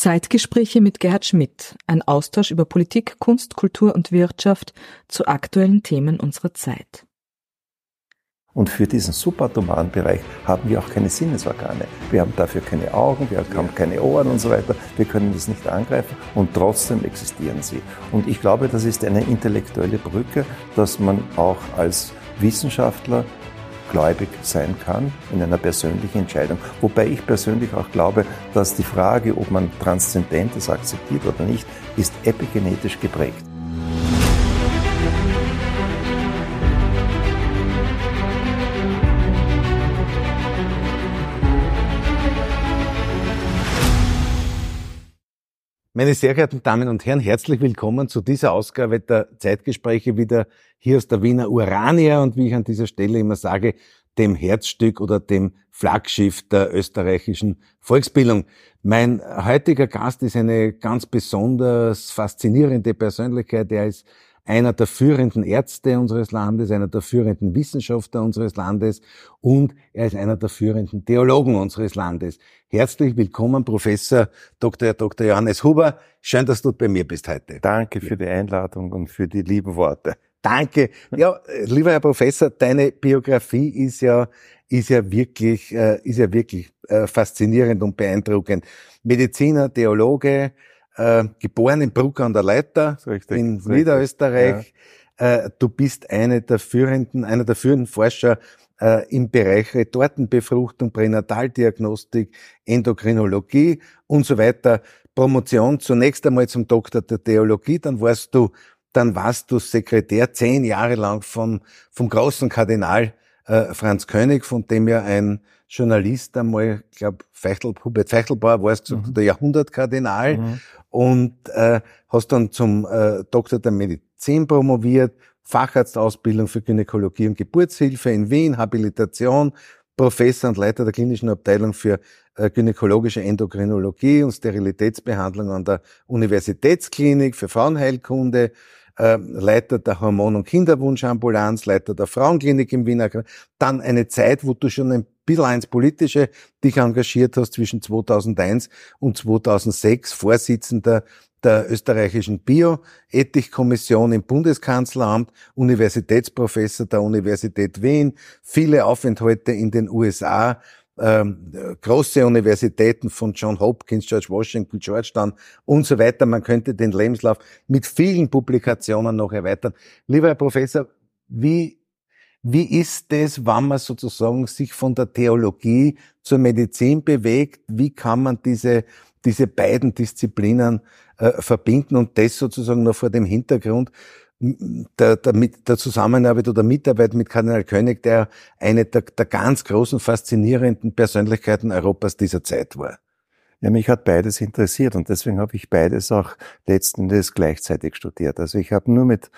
Zeitgespräche mit Gerhard Schmidt, ein Austausch über Politik, Kunst, Kultur und Wirtschaft zu aktuellen Themen unserer Zeit. Und für diesen subatomaren Bereich haben wir auch keine Sinnesorgane. Wir haben dafür keine Augen, wir haben keine Ohren und so weiter. Wir können das nicht angreifen und trotzdem existieren sie. Und ich glaube, das ist eine intellektuelle Brücke, dass man auch als Wissenschaftler gläubig sein kann in einer persönlichen Entscheidung. Wobei ich persönlich auch glaube, dass die Frage, ob man Transzendentes akzeptiert oder nicht, ist epigenetisch geprägt. Meine sehr geehrten Damen und Herren, herzlich willkommen zu dieser Ausgabe der Zeitgespräche wieder hier aus der Wiener Urania und wie ich an dieser Stelle immer sage, dem Herzstück oder dem Flaggschiff der österreichischen Volksbildung. Mein heutiger Gast ist eine ganz besonders faszinierende Persönlichkeit. Er ist einer der führenden Ärzte unseres Landes, einer der führenden Wissenschaftler unseres Landes und er ist einer der führenden Theologen unseres Landes. Herzlich willkommen, Professor Dr. Dr. Johannes Huber. Schön, dass du bei mir bist heute. Danke für die Einladung und für die lieben Worte. Danke. Ja, lieber Herr Professor, deine Biografie ist ja ist ja wirklich äh, ist ja wirklich äh, faszinierend und beeindruckend. Mediziner, Theologe, äh, geboren in Bruck an der Leiter richtig, in richtig. Niederösterreich. Ja. Äh, du bist eine der führenden, einer der führenden Forscher äh, im Bereich Retortenbefruchtung, Pränataldiagnostik, Endokrinologie und so weiter. Promotion zunächst einmal zum Doktor der Theologie, dann warst du, dann warst du Sekretär zehn Jahre lang vom, vom großen Kardinal äh, Franz König, von dem ja ein Journalist einmal, ich glaube, Feichtel, Hubert Feichtelbauer war es gesagt, mhm. der Jahrhundertkardinal mhm. Und äh, hast dann zum äh, Doktor der Medizin promoviert, Facharztausbildung für Gynäkologie und Geburtshilfe in Wien, Habilitation, Professor und Leiter der klinischen Abteilung für äh, gynäkologische Endokrinologie und Sterilitätsbehandlung an der Universitätsklinik für Frauenheilkunde, äh, Leiter der Hormon- und Kinderwunschambulanz, Leiter der Frauenklinik im Wiener, dann eine Zeit, wo du schon ein bisschen ins Politische dich engagiert hast zwischen 2001 und 2006, Vorsitzender der österreichischen Bioethikkommission im Bundeskanzleramt, Universitätsprofessor der Universität Wien, viele Aufenthalte in den USA, ähm, große Universitäten von John Hopkins, George Washington, Georgetown und so weiter. Man könnte den Lebenslauf mit vielen Publikationen noch erweitern. Lieber Herr Professor, wie, wie ist es, wenn man sozusagen sich von der Theologie zur Medizin bewegt? Wie kann man diese, diese beiden Disziplinen äh, verbinden und das sozusagen noch vor dem Hintergrund, der, der, der Zusammenarbeit oder Mitarbeit mit Kardinal König, der eine der, der ganz großen, faszinierenden Persönlichkeiten Europas dieser Zeit war. Ja, mich hat beides interessiert und deswegen habe ich beides auch letzten Endes gleichzeitig studiert. Also ich habe nur mit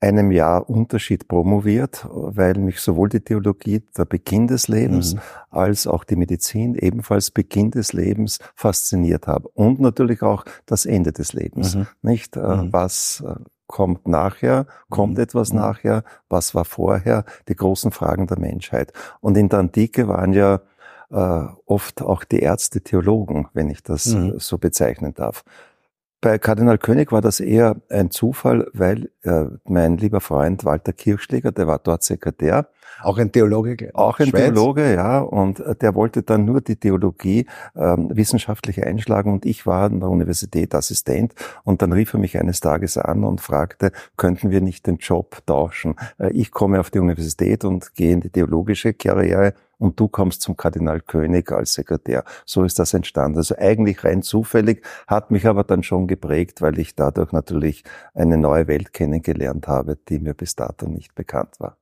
einem Jahr Unterschied promoviert, weil mich sowohl die Theologie der Beginn des Lebens mhm. als auch die Medizin ebenfalls Beginn des Lebens fasziniert habe und natürlich auch das Ende des Lebens, mhm. nicht äh, mhm. was äh, kommt nachher, kommt mhm. etwas mhm. nachher, was war vorher, die großen Fragen der Menschheit. Und in der Antike waren ja äh, oft auch die Ärzte Theologen, wenn ich das mhm. so bezeichnen darf. Bei Kardinal König war das eher ein Zufall, weil äh, mein lieber Freund Walter Kirchschläger, der war dort Sekretär. Auch ein Theologe? Auch ein Schweiz. Theologe, ja. Und äh, der wollte dann nur die Theologie ähm, wissenschaftlich einschlagen und ich war an der Universität Assistent. Und dann rief er mich eines Tages an und fragte, könnten wir nicht den Job tauschen? Äh, ich komme auf die Universität und gehe in die theologische Karriere und du kommst zum Kardinal König als Sekretär. So ist das entstanden. Also eigentlich rein zufällig, hat mich aber dann schon geprägt, weil ich dadurch natürlich eine neue Welt kennengelernt habe, die mir bis dato nicht bekannt war.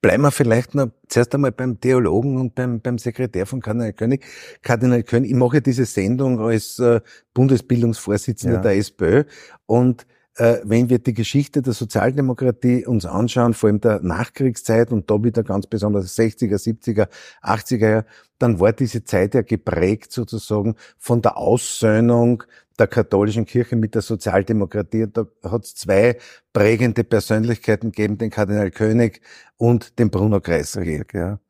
Bleiben wir vielleicht noch zuerst einmal beim Theologen und beim, beim Sekretär von Kardinal König. Kardinal König, ich mache diese Sendung als äh, Bundesbildungsvorsitzender ja. der SPÖ und wenn wir die Geschichte der Sozialdemokratie uns anschauen, vor allem der Nachkriegszeit und da wieder ganz besonders 60er, 70er, 80er Jahre, dann war diese Zeit ja geprägt sozusagen von der Aussöhnung der katholischen Kirche mit der Sozialdemokratie. Da hat es zwei prägende Persönlichkeiten gegeben, den Kardinal König und den Bruno Kreisky. Ja.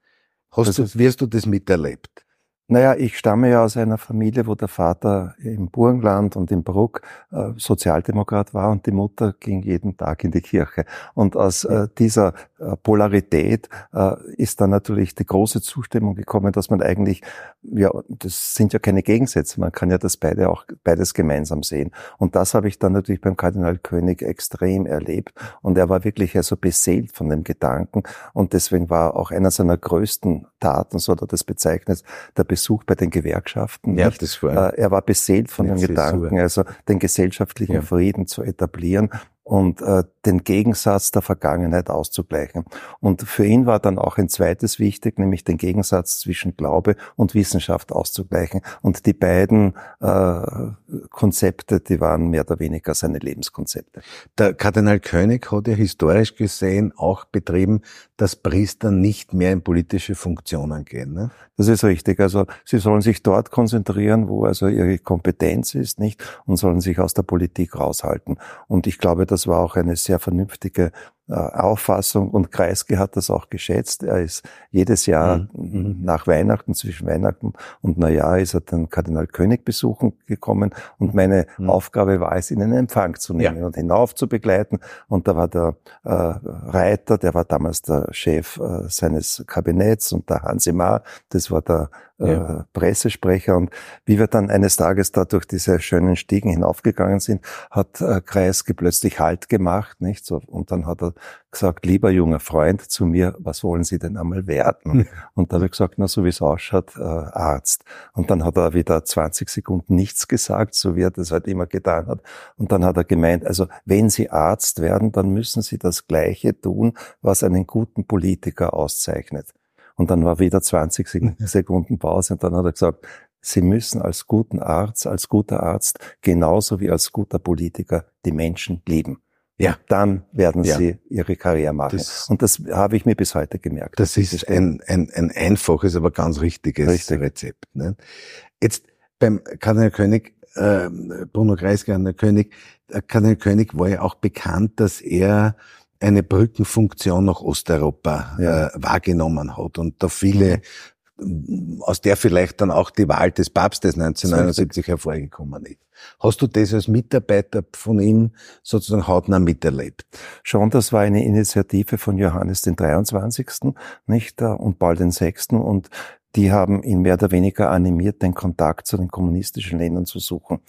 Hast du, wie hast du das miterlebt? Naja, ich stamme ja aus einer Familie, wo der Vater im Burgenland und im Bruck äh, Sozialdemokrat war und die Mutter ging jeden Tag in die Kirche. Und aus äh, dieser äh, Polarität äh, ist dann natürlich die große Zustimmung gekommen, dass man eigentlich, ja, das sind ja keine Gegensätze, man kann ja das beide auch beides gemeinsam sehen. Und das habe ich dann natürlich beim Kardinal König extrem erlebt. Und er war wirklich also beseelt von dem Gedanken. Und deswegen war auch einer seiner größten Taten, so hat das bezeichnet, der Besuch bei den Gewerkschaften. Ja, das war, äh, er war beseelt von dem Gedanken, also den gesellschaftlichen ja. Frieden zu etablieren und äh, den Gegensatz der Vergangenheit auszugleichen. Und für ihn war dann auch ein zweites wichtig, nämlich den Gegensatz zwischen Glaube und Wissenschaft auszugleichen. Und die beiden äh, Konzepte, die waren mehr oder weniger seine Lebenskonzepte. Der Kardinal König hat ja historisch gesehen auch betrieben, dass Priester nicht mehr in politische Funktionen gehen. Ne? Das ist richtig. Also sie sollen sich dort konzentrieren, wo also ihre Kompetenz ist, nicht, und sollen sich aus der Politik raushalten. Und ich glaube, das war auch eine sehr vernünftige Auffassung und Kreisky hat das auch geschätzt. Er ist jedes Jahr mhm. nach Weihnachten, zwischen Weihnachten und Neujahr ist er den Kardinal König besuchen gekommen und meine mhm. Aufgabe war es, ihn in Empfang zu nehmen ja. und hinauf zu begleiten. Und da war der äh, Reiter, der war damals der Chef äh, seines Kabinetts und der Hansi Mahr, das war der äh, ja. Pressesprecher. Und wie wir dann eines Tages da durch diese schönen Stiegen hinaufgegangen sind, hat äh, Kreisky plötzlich Halt gemacht, nicht? So, und dann hat er gesagt, lieber junger Freund zu mir, was wollen Sie denn einmal werden? Und da habe ich gesagt, na, so wie es ausschaut, äh, Arzt. Und dann hat er wieder 20 Sekunden nichts gesagt, so wie er das halt immer getan hat. Und dann hat er gemeint, also wenn Sie Arzt werden, dann müssen Sie das Gleiche tun, was einen guten Politiker auszeichnet. Und dann war wieder 20 Sekunden Pause und dann hat er gesagt, Sie müssen als guten Arzt, als guter Arzt, genauso wie als guter Politiker die Menschen lieben. Ja. Dann werden ja. sie ihre Karriere machen. Das, und das habe ich mir bis heute gemerkt. Das ist ein, ein, ein einfaches, aber ganz richtiges Richtig. Rezept. Ne? Jetzt beim Kardinal König, äh, Bruno Kreis Kardinal König, Kardinal König war ja auch bekannt, dass er eine Brückenfunktion nach Osteuropa ja. äh, wahrgenommen hat und da viele aus der vielleicht dann auch die Wahl des Papstes 1979 hervorgekommen ist. Hast du das als Mitarbeiter von ihm sozusagen hautnah miterlebt? Schon, das war eine Initiative von Johannes den 23. nicht, und Paul den 6. und die haben ihn mehr oder weniger animiert, den Kontakt zu den kommunistischen Ländern zu suchen.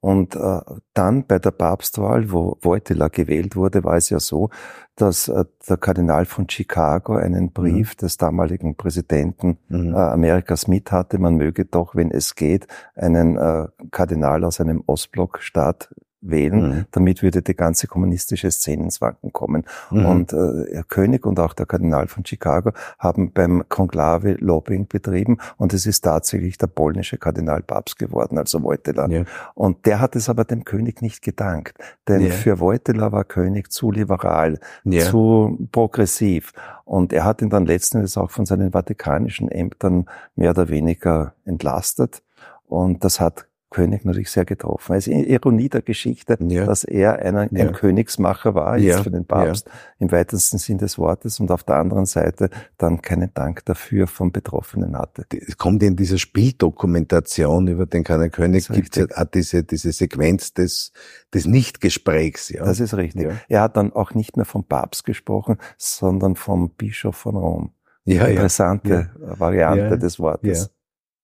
Und äh, dann bei der Papstwahl, wo Wojtyla gewählt wurde, war es ja so, dass äh, der Kardinal von Chicago einen Brief mhm. des damaligen Präsidenten mhm. äh, Amerikas mit hatte, man möge doch, wenn es geht, einen äh, Kardinal aus einem Ostblockstaat wählen, mhm. damit würde die ganze kommunistische Szene ins Wanken kommen. Mhm. Und äh, Herr König und auch der Kardinal von Chicago haben beim Konklave Lobbying betrieben und es ist tatsächlich der polnische Kardinal Papst geworden, also Wojtyla. Ja. Und der hat es aber dem König nicht gedankt, denn ja. für Wojtyla war König zu liberal, ja. zu progressiv und er hat ihn dann letzten Endes auch von seinen vatikanischen Ämtern mehr oder weniger entlastet und das hat König natürlich sehr getroffen. Es ist Ironie der Geschichte, ja. dass er einer, ja. ein Königsmacher war, jetzt ja. für den Papst, im weitesten Sinn des Wortes, und auf der anderen Seite dann keinen Dank dafür vom Betroffenen hatte. Es kommt in dieser Spieldokumentation über den Kardinal König, gibt es auch diese, diese Sequenz des, des Nichtgesprächs. Ja. Das ist richtig. Er hat dann auch nicht mehr vom Papst gesprochen, sondern vom Bischof von Rom. Ja, Interessante Variante des Wortes.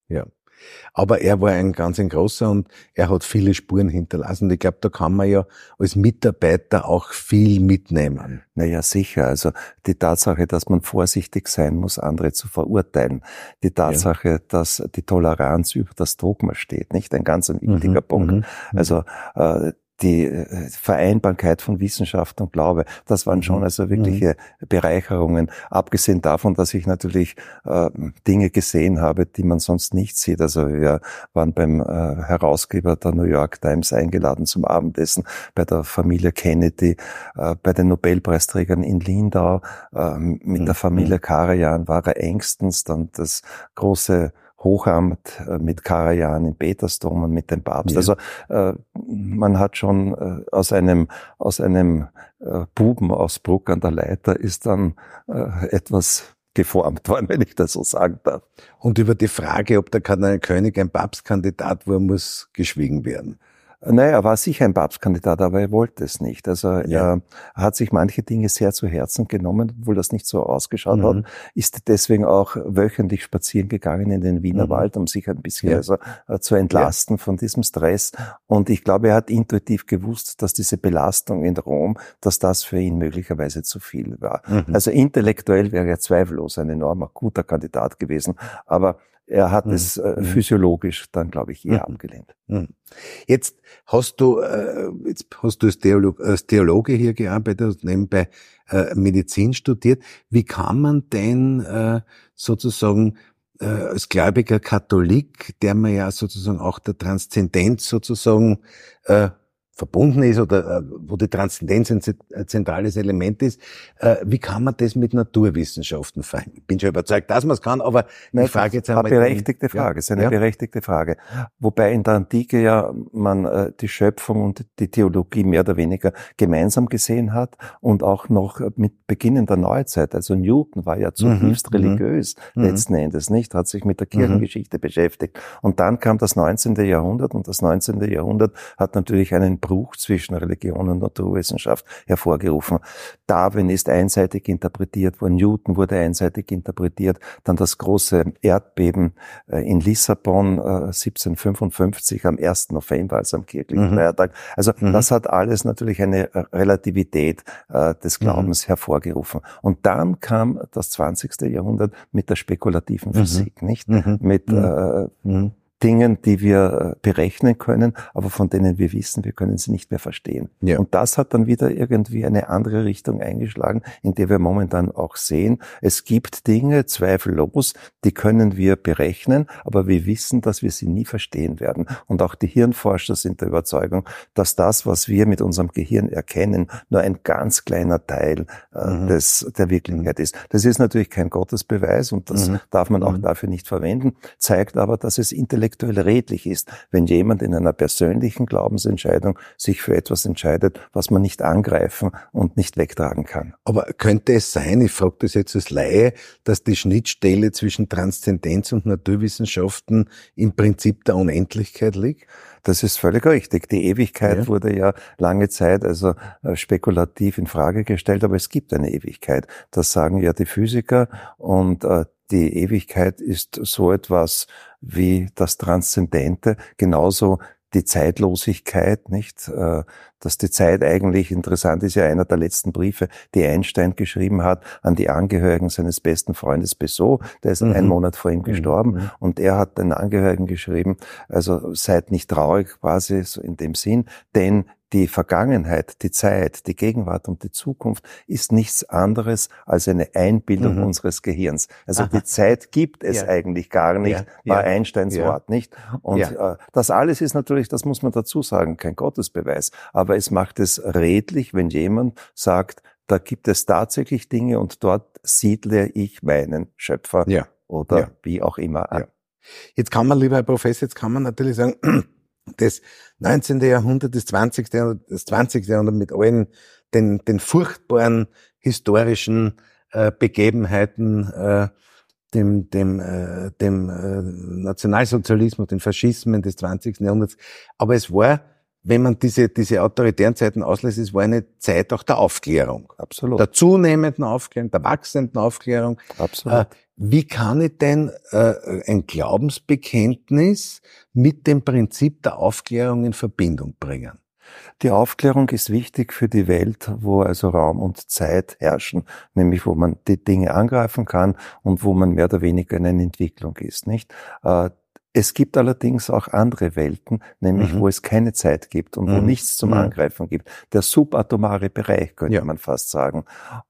Ja. Aber er war ein ganz ein großer und er hat viele Spuren hinterlassen. Und ich glaube, da kann man ja als Mitarbeiter auch viel mitnehmen. Naja, sicher. Also die Tatsache, dass man vorsichtig sein muss, andere zu verurteilen. Die Tatsache, ja. dass die Toleranz über das Dogma steht, nicht ein ganz ein wichtiger mhm, Punkt. Mhm, mhm. Also äh, die äh, Vereinbarkeit von Wissenschaft und Glaube, das waren schon mhm. also wirkliche mhm. Bereicherungen, abgesehen davon, dass ich natürlich äh, Dinge gesehen habe, die man sonst nicht sieht. Also wir waren beim äh, Herausgeber der New York Times eingeladen zum Abendessen, bei der Familie Kennedy, äh, bei den Nobelpreisträgern in Lindau, äh, mit mhm. der Familie Karajan war er engstens, dann das große Hochamt äh, mit Karajan in Petersdom und mit dem Papst. Ja. Also äh, man hat schon äh, aus einem aus einem äh, Buben aus Bruck an der Leiter ist dann äh, etwas geformt worden, wenn ich das so sagen darf. Und über die Frage, ob der König ein Papstkandidat war, muss geschwiegen werden. Naja, er war sicher ein Papstkandidat, aber er wollte es nicht. Also ja. er hat sich manche Dinge sehr zu Herzen genommen, obwohl das nicht so ausgeschaut mhm. hat, ist deswegen auch wöchentlich spazieren gegangen in den Wiener mhm. Wald, um sich ein bisschen ja. also, äh, zu entlasten ja. von diesem Stress. Und ich glaube, er hat intuitiv gewusst, dass diese Belastung in Rom, dass das für ihn möglicherweise zu viel war. Mhm. Also intellektuell wäre er zweifellos ein enormer guter Kandidat gewesen, aber er hat mhm. es äh, mhm. physiologisch dann, glaube ich, eher mhm. abgelehnt. Mhm. Jetzt hast du, äh, jetzt hast du als, Theolog, als Theologe hier gearbeitet und nebenbei äh, Medizin studiert. Wie kann man denn äh, sozusagen äh, als gläubiger Katholik, der man ja sozusagen auch der Transzendenz sozusagen äh, verbunden ist oder äh, wo die Transzendenz ein zentrales Element ist. Äh, wie kann man das mit Naturwissenschaften vereinen? Ich bin schon überzeugt, dass man es kann, aber Nein, ich frage jetzt einmal. Eine berechtigte Frage, ja? ist eine ja? berechtigte Frage. Wobei in der Antike ja man äh, die Schöpfung und die Theologie mehr oder weniger gemeinsam gesehen hat und auch noch mit Beginn der Neuzeit. Also Newton war ja zutiefst mhm. religiös mhm. letzten Endes, nicht? Hat sich mit der Kirchengeschichte mhm. beschäftigt. Und dann kam das 19. Jahrhundert und das 19. Jahrhundert hat natürlich einen Bruch zwischen Religion und Naturwissenschaft hervorgerufen. Darwin ist einseitig interpretiert worden, Newton wurde einseitig interpretiert, dann das große Erdbeben äh, in Lissabon 1755 äh, am 1. November, also am kirchlichen mhm. Feiertag. Also mhm. das hat alles natürlich eine äh, Relativität des mhm. Glaubens mhm. hervorgerufen. Und dann kam das 20. Jahrhundert mit der spekulativen mhm. Physik, nicht? Mhm. Mit äh, Dingen, die wir äh, berechnen können, aber von denen wir wissen, wir können sie nicht mehr verstehen. Ja. Und das hat dann wieder irgendwie eine andere Richtung eingeschlagen, in der wir momentan auch sehen, es gibt Dinge, zweifellos, die können wir berechnen, aber wir wissen, dass wir sie nie verstehen werden. Und auch die Hirnforscher sind der Überzeugung, dass das, was wir mit unserem Gehirn erkennen, nur ein ganz kleiner Teil äh, mhm. des, der Wirklichkeit ist. Das ist natürlich kein Gottesbeweis und das mhm. darf man auch mhm. dafür nicht verwenden, zeigt aber, dass es intellektuell intellektuell redlich ist, wenn jemand in einer persönlichen Glaubensentscheidung sich für etwas entscheidet, was man nicht angreifen und nicht wegtragen kann. Aber könnte es sein, ich frage das jetzt als Laie, dass die Schnittstelle zwischen Transzendenz und Naturwissenschaften im Prinzip der Unendlichkeit liegt? Das ist völlig richtig. Die Ewigkeit ja. wurde ja lange Zeit also äh, spekulativ in Frage gestellt, aber es gibt eine Ewigkeit. Das sagen ja die Physiker und äh, die Ewigkeit ist so etwas wie das Transzendente, genauso die Zeitlosigkeit, nicht? Äh, dass die Zeit eigentlich interessant ist, ja einer der letzten Briefe, die Einstein geschrieben hat an die Angehörigen seines besten Freundes Bessot, der ist mhm. einen Monat vor ihm mhm. gestorben mhm. und er hat den Angehörigen geschrieben, also seid nicht traurig quasi so in dem Sinn, denn die Vergangenheit, die Zeit, die Gegenwart und die Zukunft ist nichts anderes als eine Einbildung mhm. unseres Gehirns. Also Aha. die Zeit gibt es ja. eigentlich gar nicht, ja. war ja. Einsteins Wort, nicht? Und äh, das alles ist natürlich, das muss man dazu sagen, kein Gottesbeweis, aber es macht es redlich, wenn jemand sagt, da gibt es tatsächlich Dinge und dort siedle ich meinen Schöpfer oder wie auch immer an. Jetzt kann man, lieber Herr Professor, jetzt kann man natürlich sagen, das 19. Jahrhundert, das 20. Jahrhundert, das 20. Jahrhundert mit allen den, den furchtbaren historischen äh, Begebenheiten, äh, dem, dem, äh, dem äh, Nationalsozialismus, den Faschismen des 20. Jahrhunderts. Aber es war, wenn man diese, diese autoritären Zeiten auslässt, es war eine Zeit auch der Aufklärung. Absolut. Der zunehmenden Aufklärung, der wachsenden Aufklärung. Absolut. Äh, wie kann ich denn äh, ein Glaubensbekenntnis mit dem Prinzip der Aufklärung in Verbindung bringen? Die Aufklärung ist wichtig für die Welt, wo also Raum und Zeit herrschen, nämlich wo man die Dinge angreifen kann und wo man mehr oder weniger in einer Entwicklung ist, nicht? Es gibt allerdings auch andere Welten, nämlich mhm. wo es keine Zeit gibt und wo mhm. nichts zum mhm. Angreifen gibt. Der subatomare Bereich, könnte ja. man fast sagen.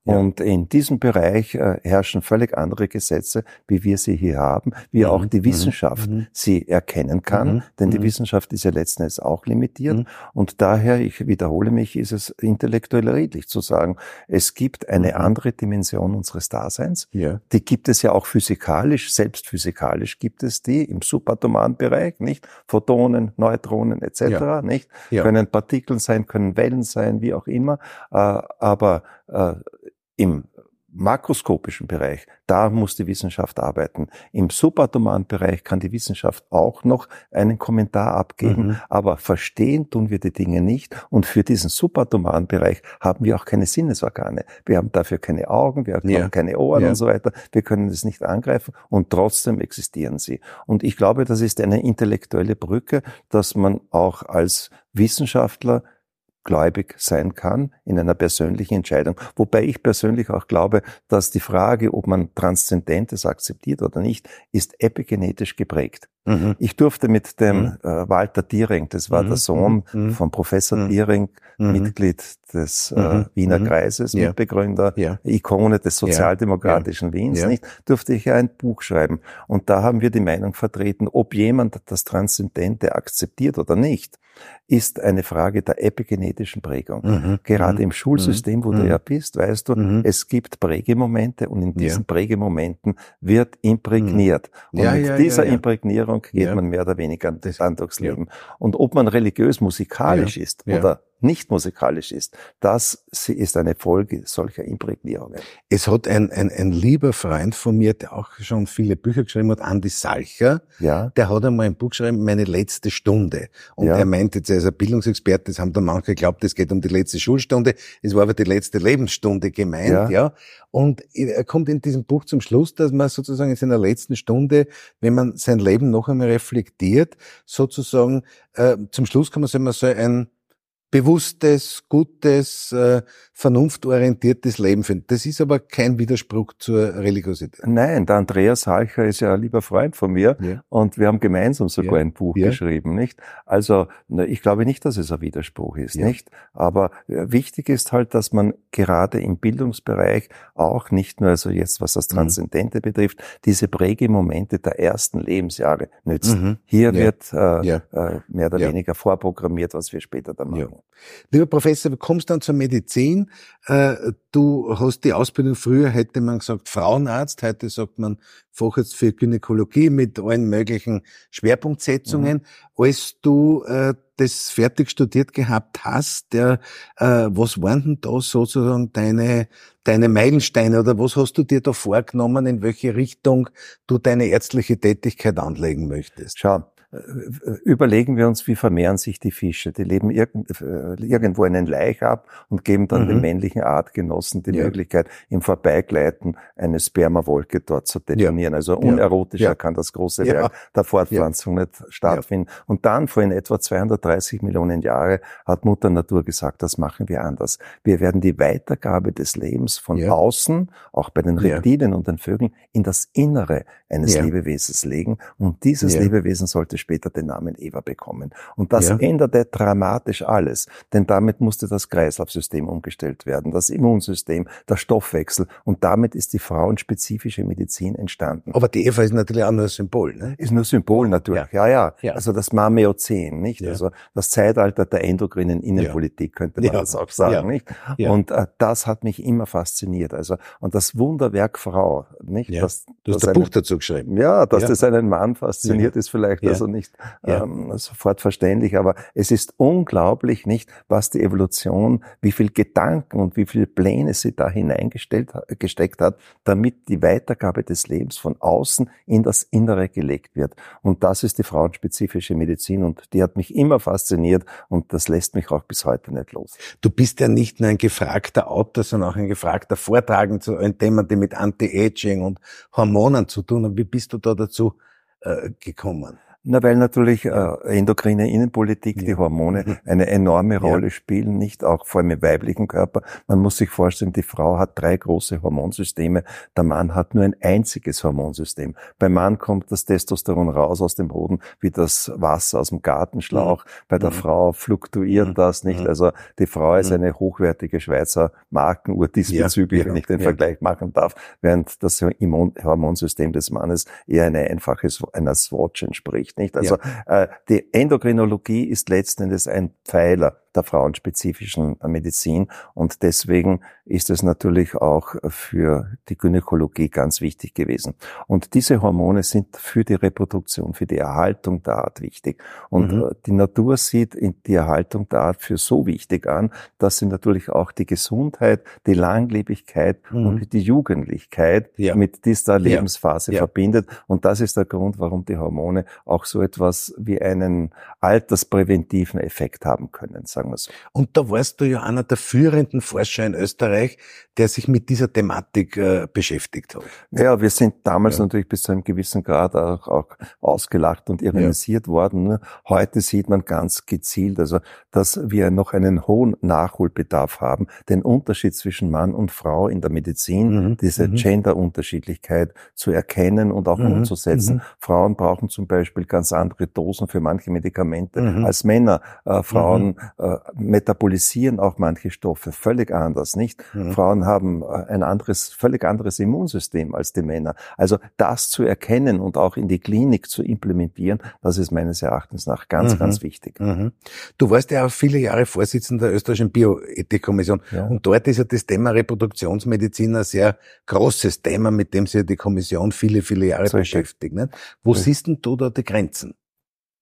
Ja. Und in diesem Bereich äh, herrschen völlig andere Gesetze, wie wir sie hier haben, wie mhm. auch die mhm. Wissenschaft mhm. sie erkennen kann, denn die Wissenschaft ist ja letzten Endes auch limitiert. Und daher, ich wiederhole mich, ist es intellektuell redlich zu sagen, es gibt eine andere Dimension unseres Daseins. Ja. Die gibt es ja auch physikalisch, selbst physikalisch gibt es die im subatomaren subatomaren Bereich, nicht? Photonen, Neutronen etc., ja. nicht? Ja. Können Partikel sein, können Wellen sein, wie auch immer. Äh, aber äh, im makroskopischen Bereich, da muss die Wissenschaft arbeiten. Im subatomaren Bereich kann die Wissenschaft auch noch einen Kommentar abgeben, mhm. aber verstehen tun wir die Dinge nicht. Und für diesen subatomaren Bereich haben wir auch keine Sinnesorgane. Wir haben dafür keine Augen, wir haben ja. keine Ohren ja. und so weiter. Wir können es nicht angreifen und trotzdem existieren sie. Und ich glaube, das ist eine intellektuelle Brücke, dass man auch als Wissenschaftler gläubig sein kann in einer persönlichen Entscheidung. Wobei ich persönlich auch glaube, dass die Frage, ob man Transzendentes akzeptiert oder nicht, ist epigenetisch geprägt. Mhm. Ich durfte mit dem mhm. äh, Walter Diering, das war mhm. der Sohn mhm. von Professor mhm. Diering, mhm. Mitglied des äh, Wiener Kreises, ja. Mitbegründer, ja. Ikone des sozialdemokratischen ja. Wiens, nicht, durfte ich ein Buch schreiben. Und da haben wir die Meinung vertreten, ob jemand das Transzendente akzeptiert oder nicht, ist eine Frage der epigenetischen Prägung. Mhm. Gerade mhm. im Schulsystem, wo mhm. du ja bist, weißt du, mhm. es gibt Prägemomente und in diesen ja. Prägemomenten wird imprägniert. Und ja, mit dieser Imprägnierung geht man mehr oder weniger an durchs Leben. Und ob man religiös musikalisch ist oder nicht musikalisch ist. Das ist eine Folge solcher Imprägnierungen. Es hat ein, ein, ein lieber Freund von mir, der auch schon viele Bücher geschrieben hat, Andi Salcher, ja. der hat einmal ein Buch geschrieben, Meine letzte Stunde. Und ja. er meinte, er ist ein Bildungsexperte, das haben dann manche geglaubt, es geht um die letzte Schulstunde, es war aber die letzte Lebensstunde gemeint, ja. ja. Und er kommt in diesem Buch zum Schluss, dass man sozusagen in seiner letzten Stunde, wenn man sein Leben noch einmal reflektiert, sozusagen, äh, zum Schluss kann man sagen, man soll ein bewusstes, gutes, äh, vernunftorientiertes Leben finden. Das ist aber kein Widerspruch zur Religiosität. Nein, der Andreas Halcher ist ja ein lieber Freund von mir ja. und wir haben gemeinsam sogar ja. ein Buch ja. geschrieben, nicht? Also ich glaube nicht, dass es ein Widerspruch ist, nicht? Aber äh, wichtig ist halt, dass man gerade im Bildungsbereich auch nicht nur, also jetzt was das mhm. Transzendente mhm. betrifft, diese Prägemomente der ersten Lebensjahre nützt. Mhm. Hier wird äh, äh, mehr oder weniger vorprogrammiert, was wir später dann machen. Lieber Professor, du kommst dann zur Medizin. Äh, du hast die Ausbildung, früher hätte man gesagt Frauenarzt, heute sagt man Facharzt für Gynäkologie mit allen möglichen Schwerpunktsetzungen. Mhm. Als du äh, das fertig studiert gehabt hast, der, äh, was waren denn da sozusagen deine, deine Meilensteine oder was hast du dir da vorgenommen, in welche Richtung du deine ärztliche Tätigkeit anlegen möchtest? Schau, überlegen wir uns, wie vermehren sich die Fische. Die leben irgendwo einen Laich ab und geben dann mhm. den männlichen Artgenossen die ja. Möglichkeit, im Vorbeigleiten eine Spermawolke dort zu detonieren. Ja. Also unerotischer ja. kann das große Werk der Fortpflanzung nicht stattfinden. Und dann vor in etwa 230 Millionen Jahren hat Mutter Natur gesagt, das machen wir anders. Wir werden die Weitergabe des Lebens von außen, auch bei den Reptilien und den Vögeln, in das Innere eines Lebewesens legen. Und dieses Lebewesen sollte später den Namen Eva bekommen. Und das ja. änderte dramatisch alles, denn damit musste das Kreislaufsystem umgestellt werden, das Immunsystem, der Stoffwechsel und damit ist die frauenspezifische Medizin entstanden. Aber die Eva ist natürlich auch nur ein Symbol, ne? Ist nur Symbol natürlich, ja, ja. ja. Also das Mameozän, nicht? Ja. Also das Zeitalter der endokrinen Innenpolitik könnte man das auch sagen, nicht? Und äh, das hat mich immer fasziniert. Also und das Wunderwerk Frau, nicht? Ja. Das, du hast ein Buch dazu geschrieben. Ja, dass das einen Mann fasziniert, ist vielleicht also nicht ja. ähm, sofort verständlich, aber es ist unglaublich nicht, was die Evolution, wie viel Gedanken und wie viele Pläne sie da hineingesteckt hat, damit die Weitergabe des Lebens von außen in das Innere gelegt wird. Und das ist die frauenspezifische Medizin und die hat mich immer fasziniert und das lässt mich auch bis heute nicht los. Du bist ja nicht nur ein gefragter Autor, sondern auch ein gefragter Vortragender zu allen Themen, die mit Anti-Aging und Hormonen zu tun haben. Wie bist du da dazu äh, gekommen? Na, weil natürlich äh, endokrine Innenpolitik, ja. die Hormone, eine enorme Rolle ja. spielen, nicht auch vor allem im weiblichen Körper. Man muss sich vorstellen, die Frau hat drei große Hormonsysteme, der Mann hat nur ein einziges Hormonsystem. Beim Mann kommt das Testosteron raus aus dem Boden wie das Wasser aus dem Gartenschlauch. Mhm. Bei der mhm. Frau fluktuiert mhm. das nicht. Also die Frau ist eine hochwertige Schweizer Markenuhr diesbezüglich, ja. wenn ich den Vergleich machen darf, während das Hormonsystem des Mannes eher eine einfache einer Swatch entspricht nicht? Also ja. äh, die Endokrinologie ist letzten Endes ein Pfeiler der frauenspezifischen Medizin. Und deswegen ist es natürlich auch für die Gynäkologie ganz wichtig gewesen. Und diese Hormone sind für die Reproduktion, für die Erhaltung der Art wichtig. Und mhm. die Natur sieht die Erhaltung der Art für so wichtig an, dass sie natürlich auch die Gesundheit, die Langlebigkeit mhm. und die Jugendlichkeit ja. mit dieser Lebensphase ja. verbindet. Und das ist der Grund, warum die Hormone auch so etwas wie einen alterspräventiven Effekt haben können, sagen wir so. Und da warst du ja einer der führenden Forscher in Österreich, der sich mit dieser Thematik äh, beschäftigt hat. Ja, wir sind damals ja. natürlich bis zu einem gewissen Grad auch, auch ausgelacht und ironisiert ja. worden. Ne? Heute sieht man ganz gezielt, also dass wir noch einen hohen Nachholbedarf haben, den Unterschied zwischen Mann und Frau in der Medizin, mhm. diese mhm. Gender-Unterschiedlichkeit zu erkennen und auch mhm. umzusetzen. Mhm. Frauen brauchen zum Beispiel ganz andere Dosen für manche Medikamente mhm. als Männer. Äh, Frauen mhm. äh, metabolisieren auch manche Stoffe völlig anders, nicht? Frauen haben äh, ein anderes, völlig anderes Immunsystem als die Männer. Also das zu erkennen und auch in die Klinik zu implementieren, das ist meines Erachtens nach ganz, mhm. ganz wichtig. Mhm. Du warst ja auch viele Jahre Vorsitzender der österreichischen Bioethikkommission ja. und dort ist ja das Thema Reproduktionsmedizin ein sehr großes Thema, mit dem sich die Kommission viele, viele Jahre so beschäftigt. Nicht? Wo siehst denn du da die Grenzen?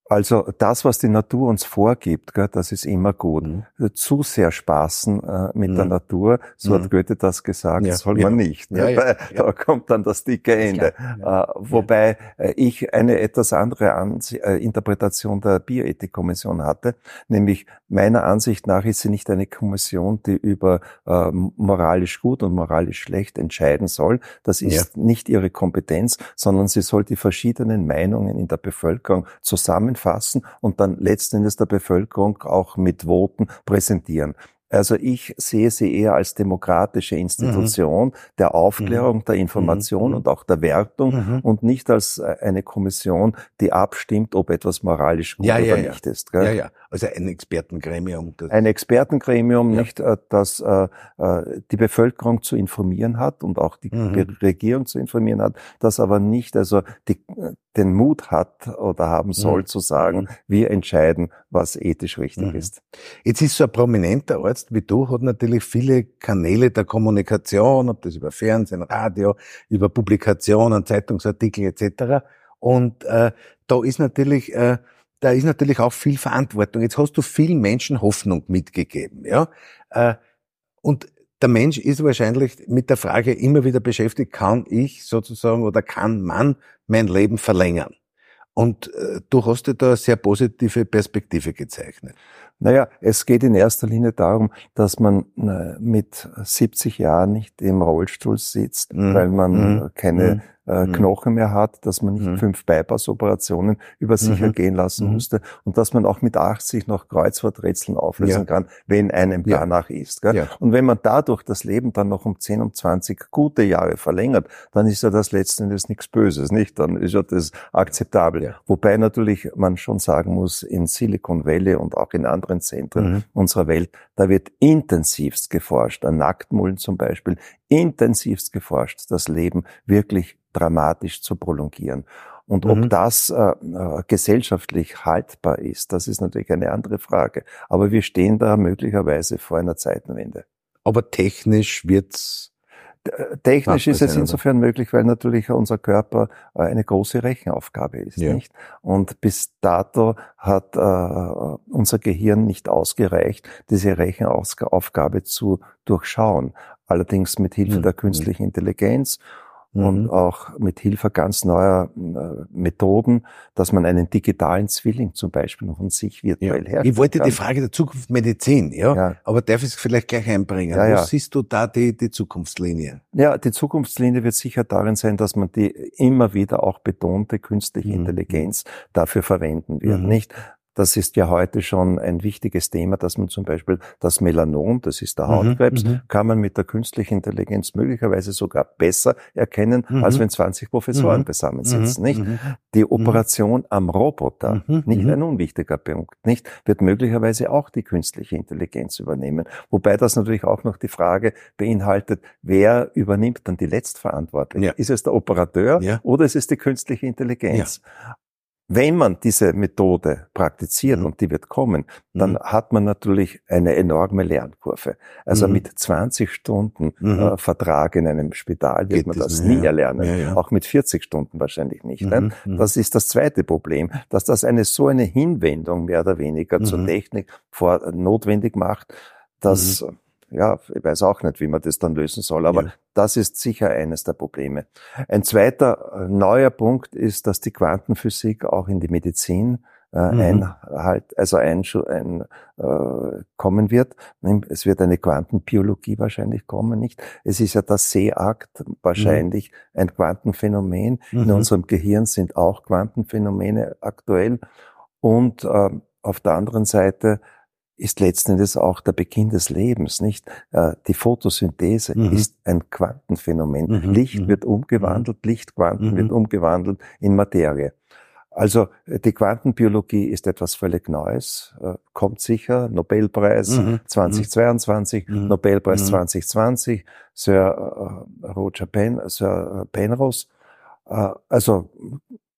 Also das, was die Natur uns vorgibt, gell, das ist immer gut. Mhm. Zu sehr spaßen äh, mit mhm. der Natur, so mhm. hat Goethe das gesagt, ja. soll man nicht. Ne? Ja, ja, da kommt dann das dicke Ende. Äh, wobei äh, ich eine etwas andere Ansie äh, Interpretation der Bioethikkommission hatte, nämlich meiner Ansicht nach ist sie nicht eine Kommission, die über äh, moralisch gut und moralisch schlecht entscheiden soll. Das ist nicht ihre Kompetenz, sondern sie soll die verschiedenen Meinungen in der Bevölkerung zusammen zusammenfassen und dann letzten Endes der Bevölkerung auch mit Voten präsentieren. Also ich sehe sie eher als demokratische Institution mhm. der Aufklärung, mhm. der Information mhm. und auch der Wertung mhm. und nicht als äh, eine Kommission, die abstimmt, ob etwas moralisch gut ja, oder ja, nicht ist. Gell? Ja, ja. Also ein Expertengremium. Ein Expertengremium, ja. nicht, äh, das äh, die Bevölkerung zu informieren hat und auch die mhm. Regierung zu informieren hat, das aber nicht also die, den Mut hat oder haben soll mhm. zu sagen, wir entscheiden, was ethisch richtig ist. Jetzt ist so ein prominenter Arzt Arzt wie du hat natürlich viele Kanäle der Kommunikation, ob das über Fernsehen, Radio, über Publikationen, Zeitungsartikel etc. Und äh, da ist natürlich äh, da ist natürlich auch viel Verantwortung. Jetzt hast du vielen Menschen Hoffnung mitgegeben, ja. Äh, und der Mensch ist wahrscheinlich mit der Frage immer wieder beschäftigt, kann ich sozusagen oder kann man mein Leben verlängern? Und äh, du hast dir da eine sehr positive Perspektive gezeichnet. Naja, es geht in erster Linie darum, dass man äh, mit 70 Jahren nicht im Rollstuhl sitzt, mhm. weil man mhm. keine mhm äh, mhm. Knochen mehr hat, dass man nicht mhm. fünf Bypass-Operationen über sich mhm. ergehen lassen mhm. musste und dass man auch mit 80 noch Kreuzworträtseln auflösen ja. kann, wenn einem ja. danach ist. Gell? Ja. Und wenn man dadurch das Leben dann noch um 10, um 20 gute Jahre verlängert, dann ist ja das letzten Endes nichts Böses, nicht? Dann ist ja das akzeptabel. Wobei natürlich man schon sagen muss, in Silicon Valley und auch in anderen Zentren mhm. unserer Welt, da wird intensivst geforscht, an Nacktmullen zum Beispiel, intensivst geforscht, das Leben wirklich dramatisch zu prolongieren. Und ob mhm. das äh, äh, gesellschaftlich haltbar ist, das ist natürlich eine andere Frage. Aber wir stehen da möglicherweise vor einer Zeitenwende. Aber technisch wird's äh, Technisch ist es insofern möglich, weil natürlich unser Körper äh, eine große Rechenaufgabe ist, ja. nicht? Und bis dato hat äh, unser Gehirn nicht ausgereicht, diese Rechenaufgabe zu durchschauen. Allerdings mit Hilfe mhm. der künstlichen Intelligenz und mhm. auch mit Hilfe ganz neuer äh, Methoden, dass man einen digitalen Zwilling zum Beispiel von sich virtuell ja. herstellt. Ich wollte kann. die Frage der Zukunft Medizin, ja, ja. aber darf ich es vielleicht gleich einbringen? Ja, Wo ja. siehst du da die, die Zukunftslinie? Ja, die Zukunftslinie wird sicher darin sein, dass man die immer wieder auch betonte künstliche mhm. Intelligenz dafür verwenden wird. Mhm. Nicht das ist ja heute schon ein wichtiges Thema, dass man zum Beispiel das Melanom, das ist der mhm, Hautkrebs, mhm, kann man mit der künstlichen Intelligenz möglicherweise sogar besser erkennen, mhm. als wenn 20 Professoren mhm. zusammensitzen, mhm. nicht? Mhm. Die Operation am Roboter, nicht ein unwichtiger Punkt, nicht? Wird möglicherweise auch die künstliche Intelligenz übernehmen. Wobei das natürlich auch noch die Frage beinhaltet, wer übernimmt dann die Letztverantwortung? Ja. Ist es der Operateur ja. oder ist es die künstliche Intelligenz? Ja. Wenn man diese Methode praktiziert mhm. und die wird kommen, dann mhm. hat man natürlich eine enorme Lernkurve. Also mhm. mit 20 Stunden mhm. äh, Vertrag in einem Spital wird Geht man das, nie ja. erlernen. Ja, ja. Auch mit 40 Stunden wahrscheinlich nicht. Ne? Mhm. Das ist das zweite Problem, dass das eine so eine Hinwendung mehr oder weniger zur mhm. Technik vor, notwendig macht, dass ja, ich weiß auch nicht, wie man das dann lösen soll, aber ja. das ist sicher eines der Probleme. Ein zweiter äh, neuer Punkt ist, dass die Quantenphysik auch in die Medizin äh, mhm. einhalt, also ein, ein äh, kommen wird. Es wird eine Quantenbiologie wahrscheinlich kommen, nicht? Es ist ja das Seeakt wahrscheinlich mhm. ein Quantenphänomen. Mhm. In unserem Gehirn sind auch Quantenphänomene aktuell. Und äh, auf der anderen Seite ist letzten Endes auch der Beginn des Lebens, nicht? Äh, die Photosynthese mhm. ist ein Quantenphänomen. Mhm. Licht mhm. wird umgewandelt, mhm. Lichtquanten mhm. wird umgewandelt in Materie. Also äh, die Quantenbiologie ist etwas völlig Neues, äh, kommt sicher, Nobelpreis mhm. 2022, mhm. Nobelpreis mhm. 2020, Sir Roger Pen, Sir Penrose. Also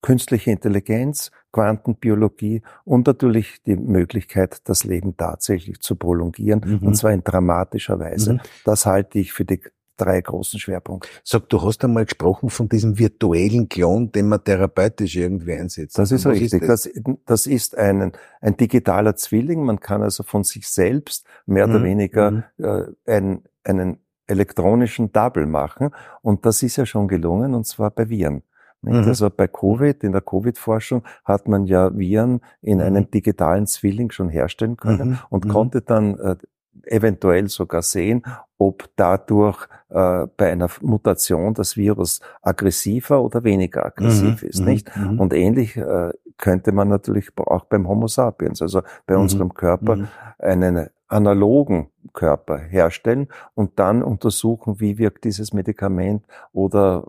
künstliche Intelligenz, Quantenbiologie und natürlich die Möglichkeit, das Leben tatsächlich zu prolongieren, mhm. und zwar in dramatischer Weise. Mhm. Das halte ich für die drei großen Schwerpunkte. Sag, du hast einmal gesprochen von diesem virtuellen Klon, den man therapeutisch irgendwie einsetzt. Das ist richtig. Ist das? Das, das? ist ein, ein digitaler Zwilling. Man kann also von sich selbst mehr mhm. oder weniger mhm. äh, ein, einen elektronischen Double machen. Und das ist ja schon gelungen, und zwar bei Viren. Mhm. Also bei Covid, in der Covid-Forschung hat man ja Viren in einem mhm. digitalen Zwilling schon herstellen können mhm. und mhm. konnte dann äh, eventuell sogar sehen, ob dadurch äh, bei einer Mutation das Virus aggressiver oder weniger aggressiv mhm, ist, nicht? Mhm. Und ähnlich äh, könnte man natürlich auch beim Homo sapiens, also bei mhm, unserem Körper, einen analogen Körper herstellen und dann untersuchen, wie wirkt dieses Medikament oder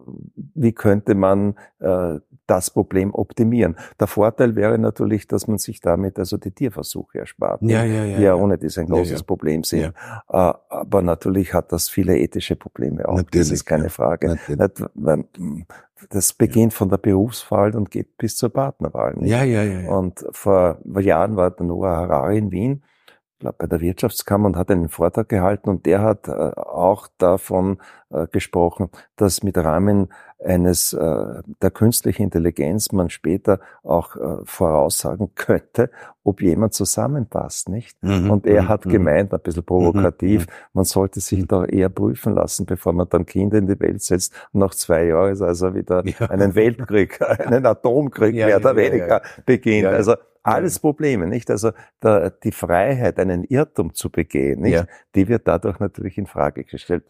wie könnte man äh, das Problem optimieren. Der Vorteil wäre natürlich, dass man sich damit also die Tierversuche erspart, ja, ja, ja, die ja ohne dies ein großes ja, ja. Problem sind. Ja. Äh, aber natürlich hat das viele ethische Probleme auch. Natürlich, das ist keine Frage. Das beginnt von der Berufswahl und geht bis zur Partnerwahl. Nicht? Ja, ja, ja, ja. Und vor Jahren war der Noah Harari in Wien glaube bei der Wirtschaftskammer und hat einen Vortrag gehalten und der hat äh, auch davon äh, gesprochen, dass mit Rahmen eines äh, der künstlichen Intelligenz man später auch äh, voraussagen könnte, ob jemand zusammenpasst, nicht? Mhm. Und er mhm. hat mhm. gemeint, ein bisschen provokativ, mhm. man sollte sich doch eher prüfen lassen, bevor man dann Kinder in die Welt setzt. Und nach zwei Jahren ist also wieder ja. einen Weltkrieg, einen Atomkrieg ja, mehr oder ja, weniger beginnt. Also alles Probleme, nicht? Also der, die Freiheit, einen Irrtum zu begehen, nicht? Ja. Die wird dadurch natürlich in Frage gestellt.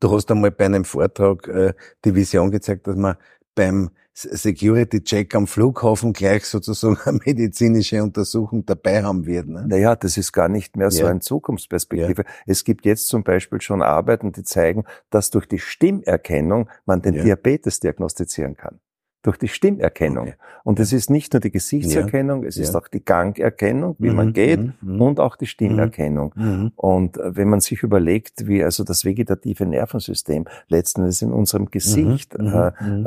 Du hast einmal bei einem Vortrag äh, die Vision gezeigt, dass man beim Security-Check am Flughafen gleich sozusagen eine medizinische Untersuchung dabei haben wird. Ne? Naja, das ist gar nicht mehr so ja. eine Zukunftsperspektive. Ja. Es gibt jetzt zum Beispiel schon Arbeiten, die zeigen, dass durch die Stimmerkennung man den ja. Diabetes diagnostizieren kann durch die Stimmerkennung. Okay. Und es ist nicht nur die Gesichtserkennung, ja. es ist auch die Gangerkennung, wie mhm. man geht, mhm. mhm. und auch die Stimmerkennung. Mhm. mhm. Und äh, wenn man sich überlegt, wie also das vegetative Nervensystem letzten Endes in unserem Gesicht mhm.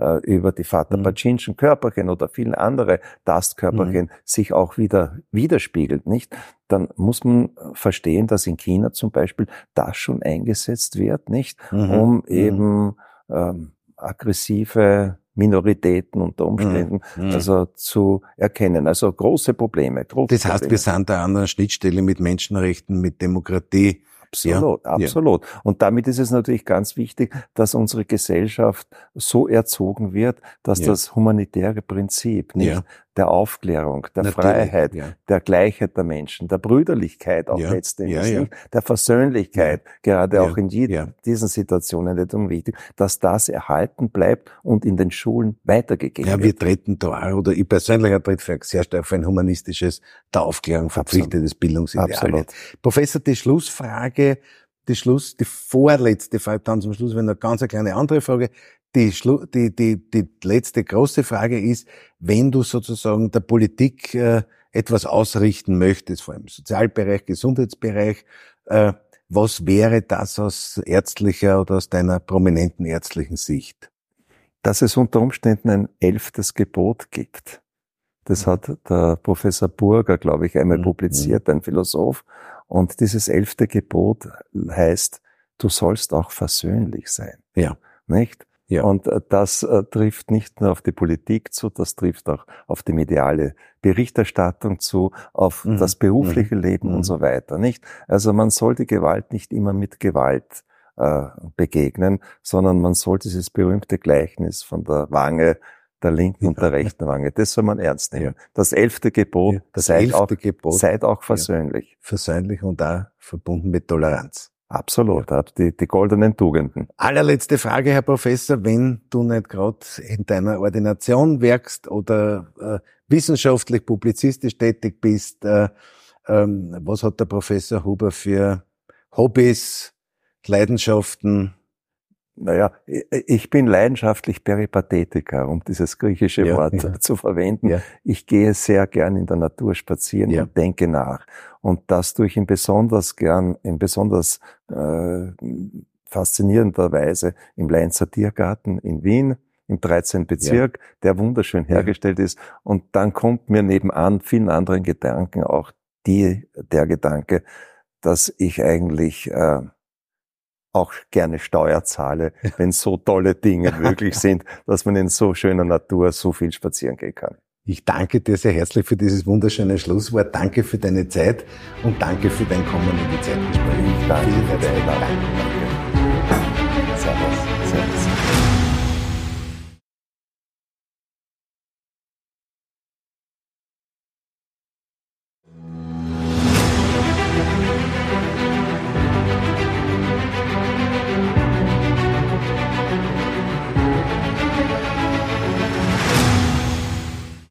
äh, äh, über die Vater-Pachinschen Körperchen oder viele andere Tastkörperchen sich auch wieder widerspiegelt, nicht? dann muss man verstehen, dass in China zum Beispiel das schon eingesetzt wird, nicht? Um eben ähm, aggressive Minoritäten unter Umständen mhm. also zu erkennen. Also große Probleme. Große das heißt, Probleme. wir sind da an einer Schnittstelle mit Menschenrechten, mit Demokratie. Absolut, ja. absolut. Ja. Und damit ist es natürlich ganz wichtig, dass unsere Gesellschaft so erzogen wird, dass ja. das humanitäre Prinzip nicht der Aufklärung, der Natürlich, Freiheit, ja. der Gleichheit der Menschen, der Brüderlichkeit auch ja, letztendlich, ja, der Versöhnlichkeit, gerade auch in jeden, diesen Situationen nicht unwichtig, dass das erhalten bleibt und in den Schulen weitergegeben wird. Ja, wir treten da oder ich persönlich trete sehr stark für ein humanistisches, der Aufklärung verpflichtetes Absolut. Bildungsideal. Absolut. Professor, die Schlussfrage, die Schluss, die vorletzte Frage, dann zum Schluss, wenn eine ganz eine kleine andere Frage. Die, Schlu die, die, die letzte große Frage ist, wenn du sozusagen der Politik äh, etwas ausrichten möchtest, vor allem im Sozialbereich, Gesundheitsbereich, äh, was wäre das aus ärztlicher oder aus deiner prominenten ärztlichen Sicht? Dass es unter Umständen ein elftes Gebot gibt. Das hat der Professor Burger, glaube ich, einmal mhm. publiziert, ein Philosoph. Und dieses elfte Gebot heißt, du sollst auch versöhnlich sein. Ja. Nicht? Ja. Und äh, das äh, trifft nicht nur auf die Politik zu, das trifft auch auf die mediale Berichterstattung zu, auf mhm. das berufliche mhm. Leben mhm. und so weiter, nicht? Also man soll die Gewalt nicht immer mit Gewalt äh, begegnen, sondern man soll dieses berühmte Gleichnis von der Wange der linken und der rechten Wange. Das soll man ernst nehmen. Das elfte Gebot, das seid, elfte auch, Gebot, seid auch versöhnlich. Versöhnlich und da verbunden mit Toleranz. Absolut, die, die goldenen Tugenden. Allerletzte Frage, Herr Professor, wenn du nicht gerade in deiner Ordination wirkst oder äh, wissenschaftlich, publizistisch tätig bist, äh, ähm, was hat der Professor Huber für Hobbys, Leidenschaften, naja, ich bin leidenschaftlich Peripathetiker, um dieses griechische ja, Wort ja. zu verwenden. Ja. Ich gehe sehr gern in der Natur spazieren und denke nach. Und das tue ich in besonders gern, in besonders äh, faszinierender Weise im Leinzer Tiergarten in Wien, im 13. Bezirk, der wunderschön hergestellt ist. Und dann kommt mir nebenan vielen anderen Gedanken auch die, der Gedanke, dass ich eigentlich äh, auch gerne Steuer zahle, wenn so tolle Dinge möglich sind, dass man in so schöner Natur so viel spazieren gehen kann. Ich danke dir sehr herzlich für dieses wunderschöne Schlusswort. Danke für deine Zeit und danke für dein Kommen in die Zeitgespräche. Danke für deine. Servus.